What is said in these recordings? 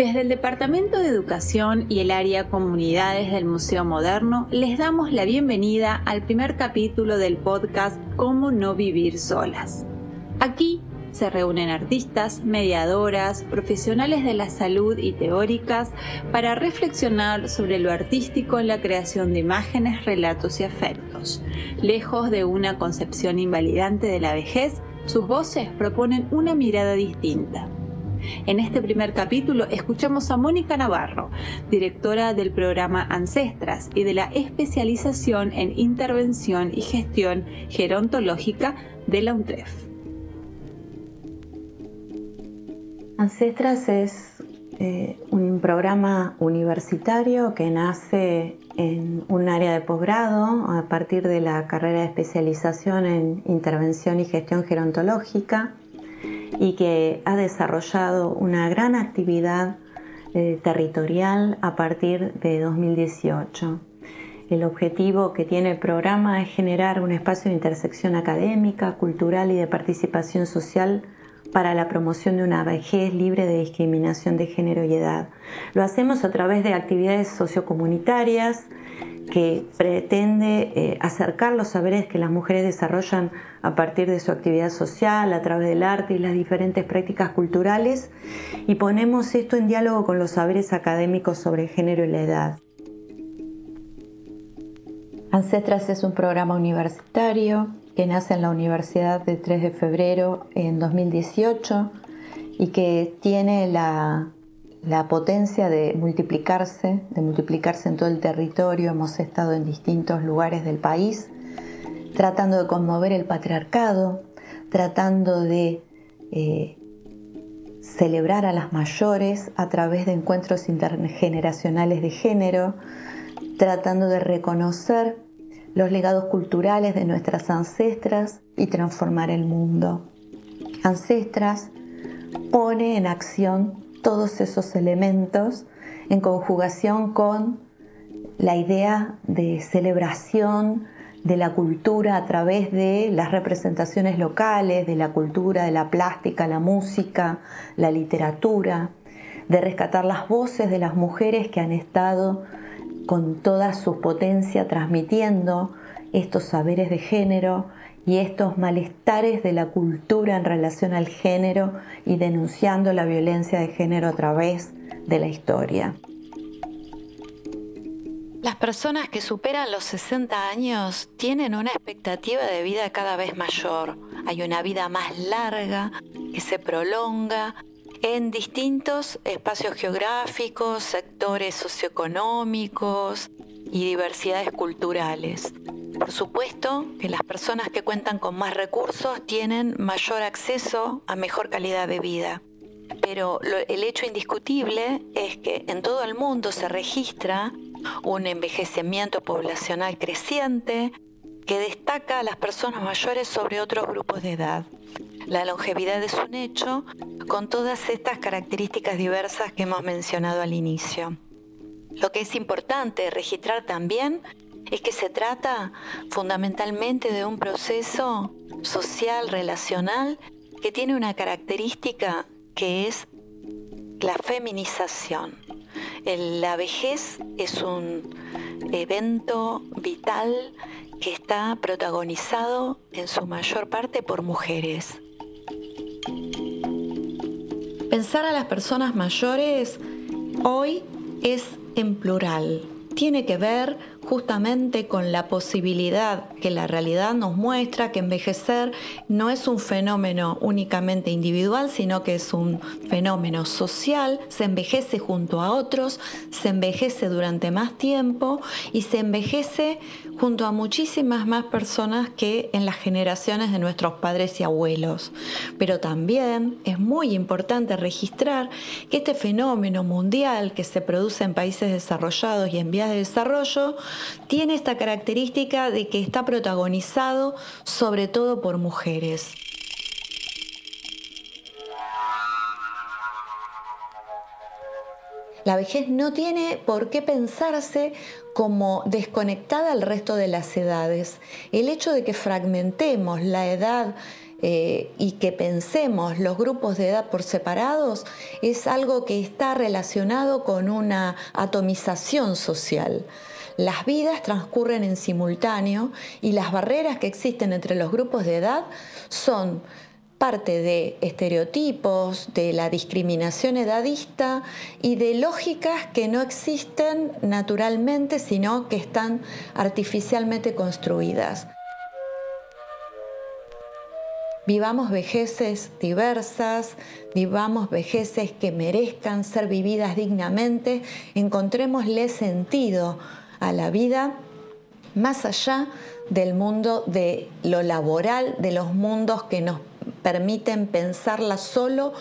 Desde el Departamento de Educación y el área Comunidades del Museo Moderno les damos la bienvenida al primer capítulo del podcast Cómo no vivir solas. Aquí se reúnen artistas, mediadoras, profesionales de la salud y teóricas para reflexionar sobre lo artístico en la creación de imágenes, relatos y afectos. Lejos de una concepción invalidante de la vejez, sus voces proponen una mirada distinta. En este primer capítulo escuchamos a Mónica Navarro, directora del programa Ancestras y de la especialización en intervención y gestión gerontológica de la UNTREF. Ancestras es eh, un programa universitario que nace en un área de posgrado a partir de la carrera de especialización en intervención y gestión gerontológica y que ha desarrollado una gran actividad eh, territorial a partir de 2018. El objetivo que tiene el programa es generar un espacio de intersección académica, cultural y de participación social para la promoción de una vejez libre de discriminación de género y edad. Lo hacemos a través de actividades sociocomunitarias, que pretende eh, acercar los saberes que las mujeres desarrollan a partir de su actividad social, a través del arte y las diferentes prácticas culturales, y ponemos esto en diálogo con los saberes académicos sobre género y la edad. Ancestras es un programa universitario que nace en la Universidad de 3 de febrero en 2018 y que tiene la la potencia de multiplicarse, de multiplicarse en todo el territorio. Hemos estado en distintos lugares del país tratando de conmover el patriarcado, tratando de eh, celebrar a las mayores a través de encuentros intergeneracionales de género, tratando de reconocer los legados culturales de nuestras ancestras y transformar el mundo. Ancestras pone en acción todos esos elementos en conjugación con la idea de celebración de la cultura a través de las representaciones locales, de la cultura, de la plástica, la música, la literatura, de rescatar las voces de las mujeres que han estado con toda su potencia transmitiendo estos saberes de género y estos malestares de la cultura en relación al género y denunciando la violencia de género a través de la historia. Las personas que superan los 60 años tienen una expectativa de vida cada vez mayor. Hay una vida más larga que se prolonga en distintos espacios geográficos, sectores socioeconómicos y diversidades culturales. Por supuesto que las personas que cuentan con más recursos tienen mayor acceso a mejor calidad de vida. Pero el hecho indiscutible es que en todo el mundo se registra un envejecimiento poblacional creciente que destaca a las personas mayores sobre otros grupos de edad. La longevidad es un hecho con todas estas características diversas que hemos mencionado al inicio. Lo que es importante registrar también es que se trata fundamentalmente de un proceso social, relacional, que tiene una característica que es la feminización. La vejez es un evento vital que está protagonizado en su mayor parte por mujeres. Pensar a las personas mayores hoy es en plural. Tiene que ver justamente con la posibilidad que la realidad nos muestra que envejecer no es un fenómeno únicamente individual, sino que es un fenómeno social, se envejece junto a otros, se envejece durante más tiempo y se envejece junto a muchísimas más personas que en las generaciones de nuestros padres y abuelos. Pero también es muy importante registrar que este fenómeno mundial que se produce en países desarrollados y en vías de desarrollo tiene esta característica de que está protagonizado sobre todo por mujeres. La vejez no tiene por qué pensarse como desconectada al resto de las edades. El hecho de que fragmentemos la edad eh, y que pensemos los grupos de edad por separados es algo que está relacionado con una atomización social. Las vidas transcurren en simultáneo y las barreras que existen entre los grupos de edad son parte de estereotipos, de la discriminación edadista y de lógicas que no existen naturalmente, sino que están artificialmente construidas. Vivamos vejeces diversas, vivamos vejeces que merezcan ser vividas dignamente, encontrémosle sentido a la vida más allá del mundo de lo laboral, de los mundos que nos permiten pensarla solo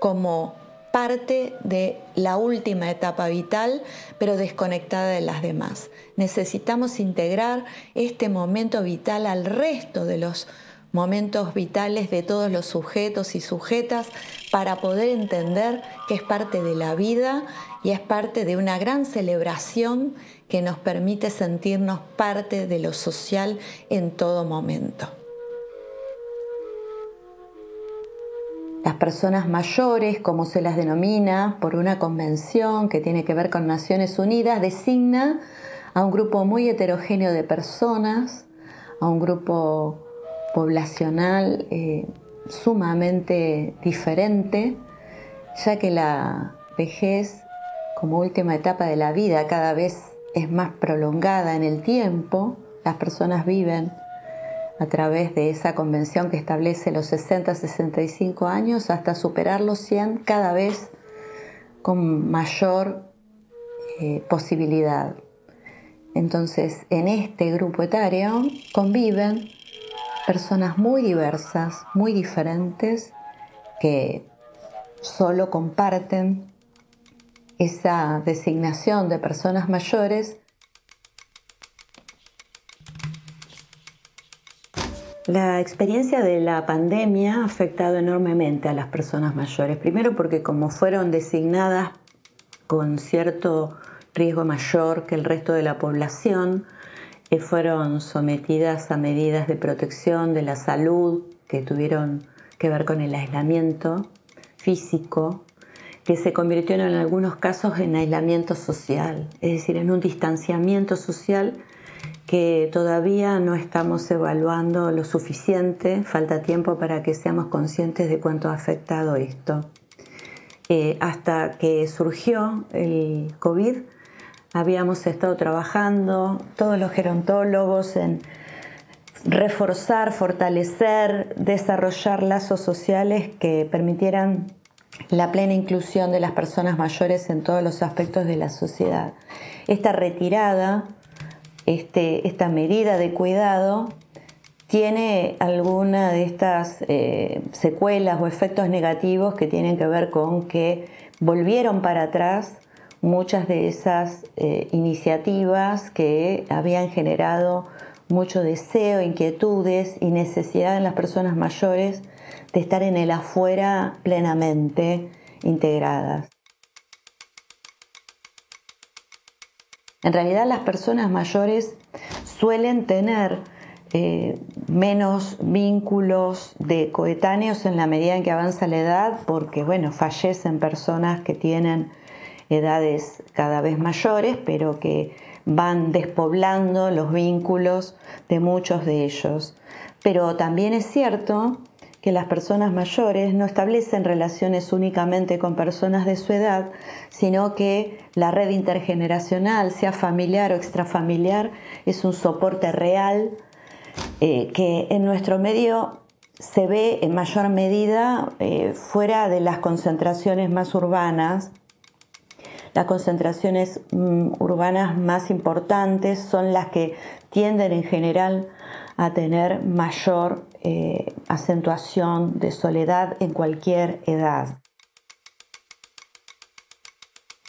como parte de la última etapa vital, pero desconectada de las demás. Necesitamos integrar este momento vital al resto de los momentos vitales de todos los sujetos y sujetas para poder entender que es parte de la vida y es parte de una gran celebración que nos permite sentirnos parte de lo social en todo momento. Las personas mayores, como se las denomina por una convención que tiene que ver con Naciones Unidas, designa a un grupo muy heterogéneo de personas, a un grupo poblacional eh, sumamente diferente, ya que la vejez como última etapa de la vida cada vez es más prolongada en el tiempo, las personas viven a través de esa convención que establece los 60-65 años hasta superar los 100 cada vez con mayor eh, posibilidad. Entonces, en este grupo etario conviven personas muy diversas, muy diferentes, que solo comparten esa designación de personas mayores La experiencia de la pandemia ha afectado enormemente a las personas mayores. Primero porque como fueron designadas con cierto riesgo mayor que el resto de la población, eh, fueron sometidas a medidas de protección de la salud que tuvieron que ver con el aislamiento físico, que se convirtió en algunos casos en aislamiento social, es decir, en un distanciamiento social que todavía no estamos evaluando lo suficiente, falta tiempo para que seamos conscientes de cuánto ha afectado esto. Eh, hasta que surgió el COVID, habíamos estado trabajando todos los gerontólogos en reforzar, fortalecer, desarrollar lazos sociales que permitieran la plena inclusión de las personas mayores en todos los aspectos de la sociedad. Esta retirada este, esta medida de cuidado tiene alguna de estas eh, secuelas o efectos negativos que tienen que ver con que volvieron para atrás muchas de esas eh, iniciativas que habían generado mucho deseo, inquietudes y necesidad en las personas mayores de estar en el afuera plenamente integradas. En realidad las personas mayores suelen tener eh, menos vínculos de coetáneos en la medida en que avanza la edad, porque bueno, fallecen personas que tienen edades cada vez mayores, pero que van despoblando los vínculos de muchos de ellos. Pero también es cierto que las personas mayores no establecen relaciones únicamente con personas de su edad, sino que la red intergeneracional, sea familiar o extrafamiliar, es un soporte real eh, que en nuestro medio se ve en mayor medida eh, fuera de las concentraciones más urbanas. Las concentraciones mm, urbanas más importantes son las que tienden en general a tener mayor eh, acentuación de soledad en cualquier edad.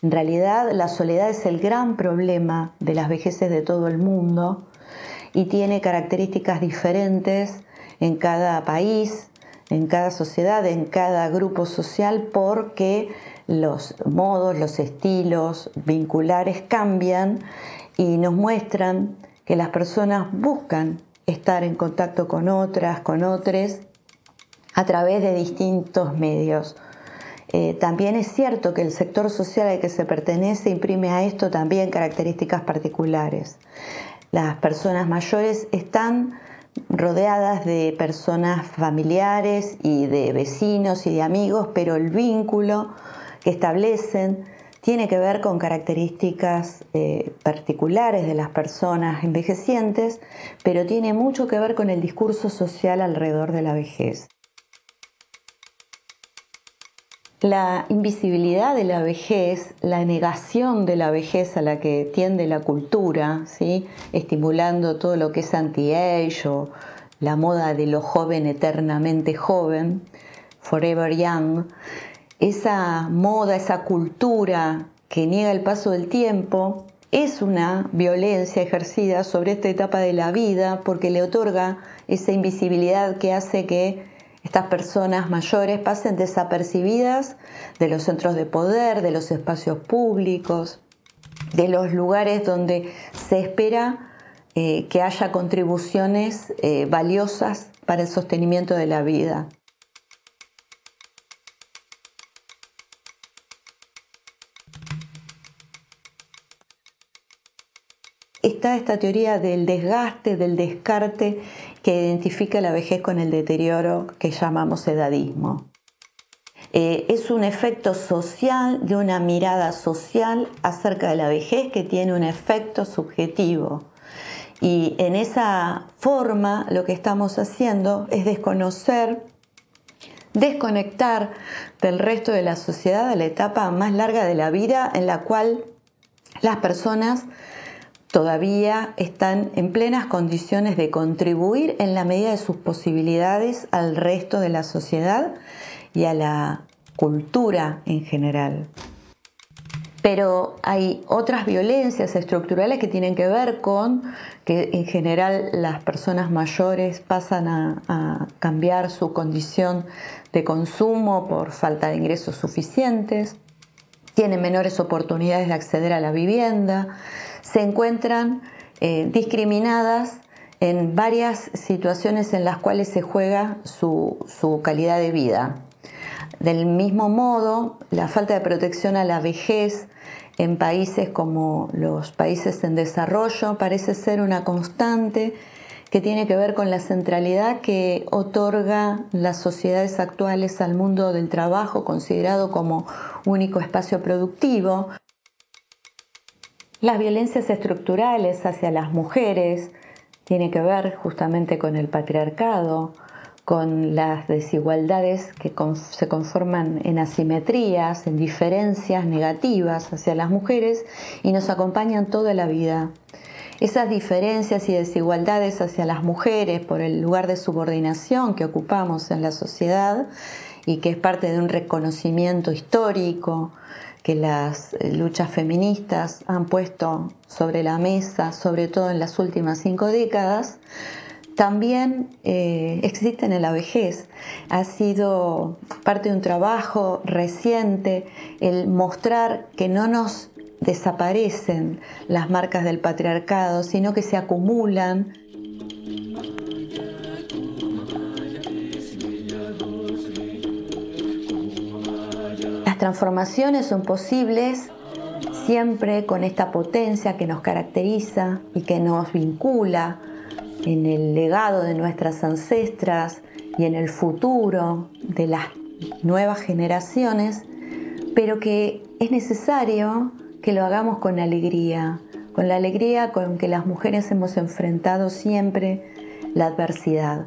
En realidad la soledad es el gran problema de las vejeces de todo el mundo y tiene características diferentes en cada país, en cada sociedad, en cada grupo social, porque los modos, los estilos vinculares cambian y nos muestran que las personas buscan estar en contacto con otras, con otros, a través de distintos medios. Eh, también es cierto que el sector social al que se pertenece imprime a esto también características particulares. Las personas mayores están rodeadas de personas familiares y de vecinos y de amigos, pero el vínculo que establecen tiene que ver con características eh, particulares de las personas envejecientes, pero tiene mucho que ver con el discurso social alrededor de la vejez. La invisibilidad de la vejez, la negación de la vejez a la que tiende la cultura, ¿sí? estimulando todo lo que es anti-age o la moda de lo joven eternamente joven, forever young, esa moda, esa cultura que niega el paso del tiempo, es una violencia ejercida sobre esta etapa de la vida porque le otorga esa invisibilidad que hace que estas personas mayores pasen desapercibidas de los centros de poder, de los espacios públicos, de los lugares donde se espera eh, que haya contribuciones eh, valiosas para el sostenimiento de la vida. Está esta teoría del desgaste, del descarte que identifica la vejez con el deterioro que llamamos edadismo. Eh, es un efecto social de una mirada social acerca de la vejez que tiene un efecto subjetivo. Y en esa forma lo que estamos haciendo es desconocer, desconectar del resto de la sociedad a la etapa más larga de la vida en la cual las personas todavía están en plenas condiciones de contribuir en la medida de sus posibilidades al resto de la sociedad y a la cultura en general. Pero hay otras violencias estructurales que tienen que ver con que en general las personas mayores pasan a, cambiar su condición de consumo por falta de ingresos suficientes, tienen menores oportunidades de acceder a la vivienda, se encuentran eh, discriminadas en varias situaciones en las cuales se juega su, su calidad de vida. Del mismo modo, la falta de protección a la vejez en países como los países en desarrollo parece ser una constante que tiene que ver con la centralidad que otorga las sociedades actuales al mundo del trabajo considerado como único espacio productivo. Las violencias estructurales hacia las mujeres tienen que ver justamente con el patriarcado, con las desigualdades que se conforman en asimetrías, en diferencias negativas hacia las mujeres y nos acompañan toda la vida. Esas diferencias y desigualdades hacia las mujeres por el lugar de subordinación que ocupamos en la sociedad y que es parte de un reconocimiento histórico, que las luchas feministas han puesto sobre la mesa, sobre todo en las últimas cinco décadas, también eh, existen en la vejez. Ha sido parte de un trabajo reciente el mostrar que no nos desaparecen las marcas del patriarcado, sino que se acumulan transformaciones son posibles siempre con esta potencia que nos caracteriza y que nos vincula en el legado de nuestras ancestras y en el futuro de las nuevas generaciones, pero que es necesario que lo hagamos con alegría, con la alegría con que las mujeres hemos enfrentado siempre la adversidad,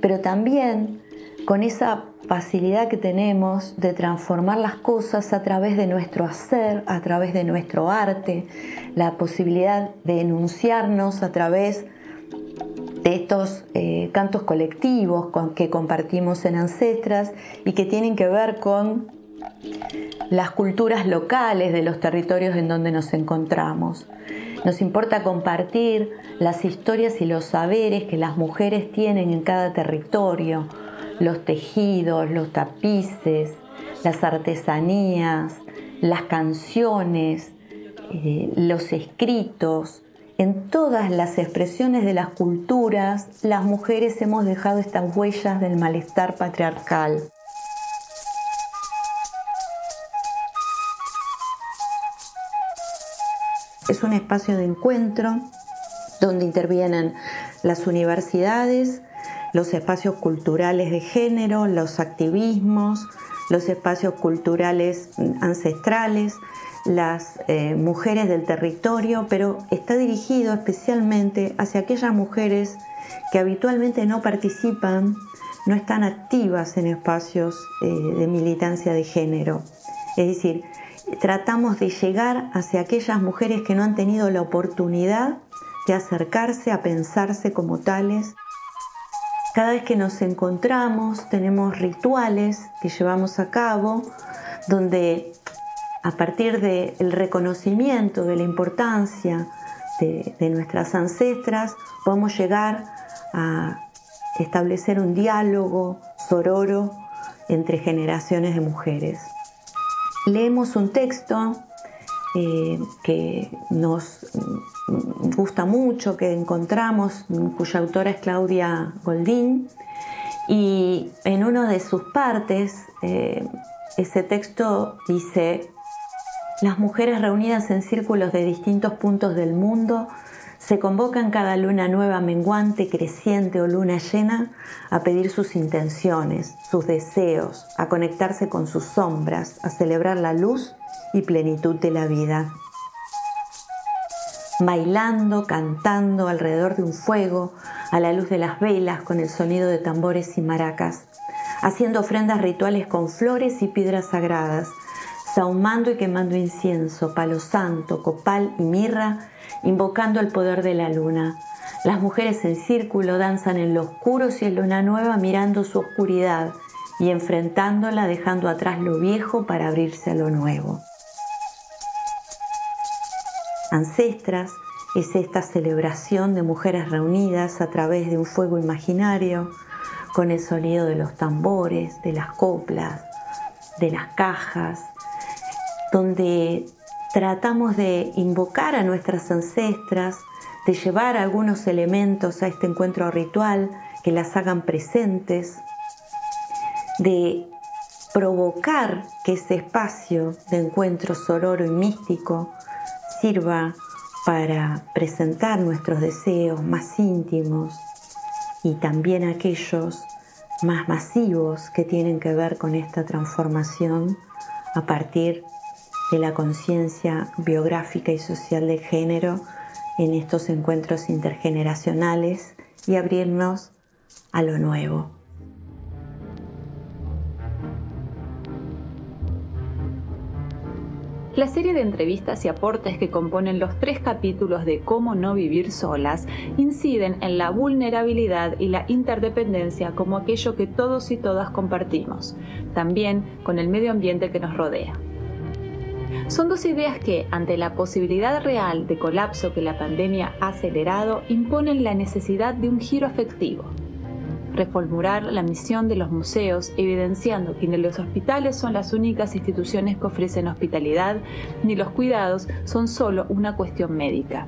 pero también con esa facilidad que tenemos de transformar las cosas a través de nuestro hacer, a través de nuestro arte, la posibilidad de enunciarnos a través de estos eh, cantos colectivos que compartimos en Ancestras y que tienen que ver con las culturas locales de los territorios en donde nos encontramos. Nos importa compartir las historias y los saberes que las mujeres tienen en cada territorio, los tejidos, los tapices, las artesanías, las canciones, eh, los escritos, en todas las expresiones de las culturas, las mujeres hemos dejado estas huellas del malestar patriarcal. Es un espacio de encuentro donde intervienen las universidades, los espacios culturales de género, los activismos, los espacios culturales ancestrales, las eh, mujeres del territorio, pero está dirigido especialmente hacia aquellas mujeres que habitualmente no participan, no están activas en espacios eh, de militancia de género. Es decir, tratamos de llegar hacia aquellas mujeres que no han tenido la oportunidad de acercarse a pensarse como tales. Cada vez que nos encontramos tenemos rituales que llevamos a cabo donde a partir del reconocimiento de la importancia de, de nuestras ancestras podemos llegar a establecer un diálogo sororo entre generaciones de mujeres. Leemos un texto eh, que nos gusta mucho, que encontramos, cuya autora es Claudia Goldín, y en una de sus partes eh, ese texto dice, las mujeres reunidas en círculos de distintos puntos del mundo se convocan cada luna nueva, menguante, creciente o luna llena a pedir sus intenciones, sus deseos, a conectarse con sus sombras, a celebrar la luz y plenitud de la vida. Bailando, cantando alrededor de un fuego, a la luz de las velas, con el sonido de tambores y maracas, haciendo ofrendas rituales con flores y piedras sagradas, sahumando y quemando incienso, palo santo, copal y mirra, invocando el poder de la luna. Las mujeres en círculo danzan en lo oscuro y en luna nueva mirando su oscuridad y enfrentándola dejando atrás lo viejo para abrirse a lo nuevo. Ancestras es esta celebración de mujeres reunidas a través de un fuego imaginario, con el sonido de los tambores, de las coplas, de las cajas, donde tratamos de invocar a nuestras ancestras, de llevar algunos elementos a este encuentro ritual que las hagan presentes, de provocar que ese espacio de encuentro sororo y místico sirva para presentar nuestros deseos más íntimos y también aquellos más masivos que tienen que ver con esta transformación a partir de la conciencia biográfica y social de género en estos encuentros intergeneracionales y abrirnos a lo nuevo. La serie de entrevistas y aportes que componen los tres capítulos de Cómo no vivir solas inciden en la vulnerabilidad y la interdependencia como aquello que todos y todas compartimos, también con el medio ambiente que nos rodea. Son dos ideas que, ante la posibilidad real de colapso que la pandemia ha acelerado, imponen la necesidad de un giro efectivo reformular la misión de los museos, evidenciando que ni los hospitales son las únicas instituciones que ofrecen hospitalidad, ni los cuidados son solo una cuestión médica.